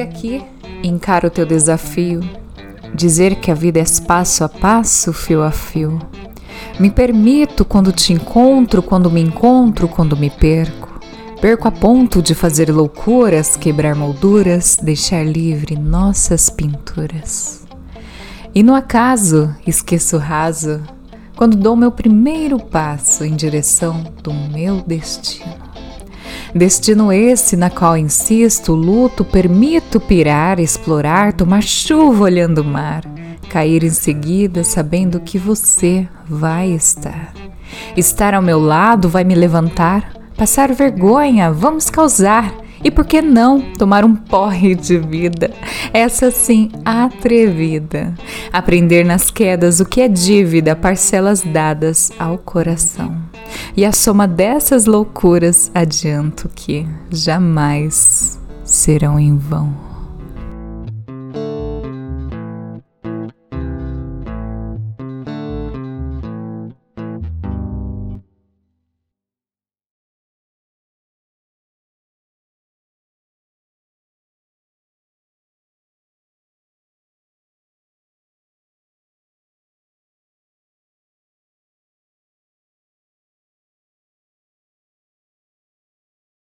aqui, encaro o teu desafio. Dizer que a vida é passo a passo, fio a fio. Me permito quando te encontro, quando me encontro, quando me perco. Perco a ponto de fazer loucuras, quebrar molduras, deixar livre nossas pinturas. E no acaso, esqueço raso, quando dou meu primeiro passo em direção do meu destino. Destino esse na qual insisto, luto, permito pirar, explorar, tomar chuva olhando o mar, cair em seguida sabendo que você vai estar. Estar ao meu lado vai me levantar, passar vergonha, vamos causar. E por que não tomar um porre de vida? Essa sim, atrevida. Aprender nas quedas o que é dívida, parcelas dadas ao coração. E a soma dessas loucuras adianto que jamais serão em vão.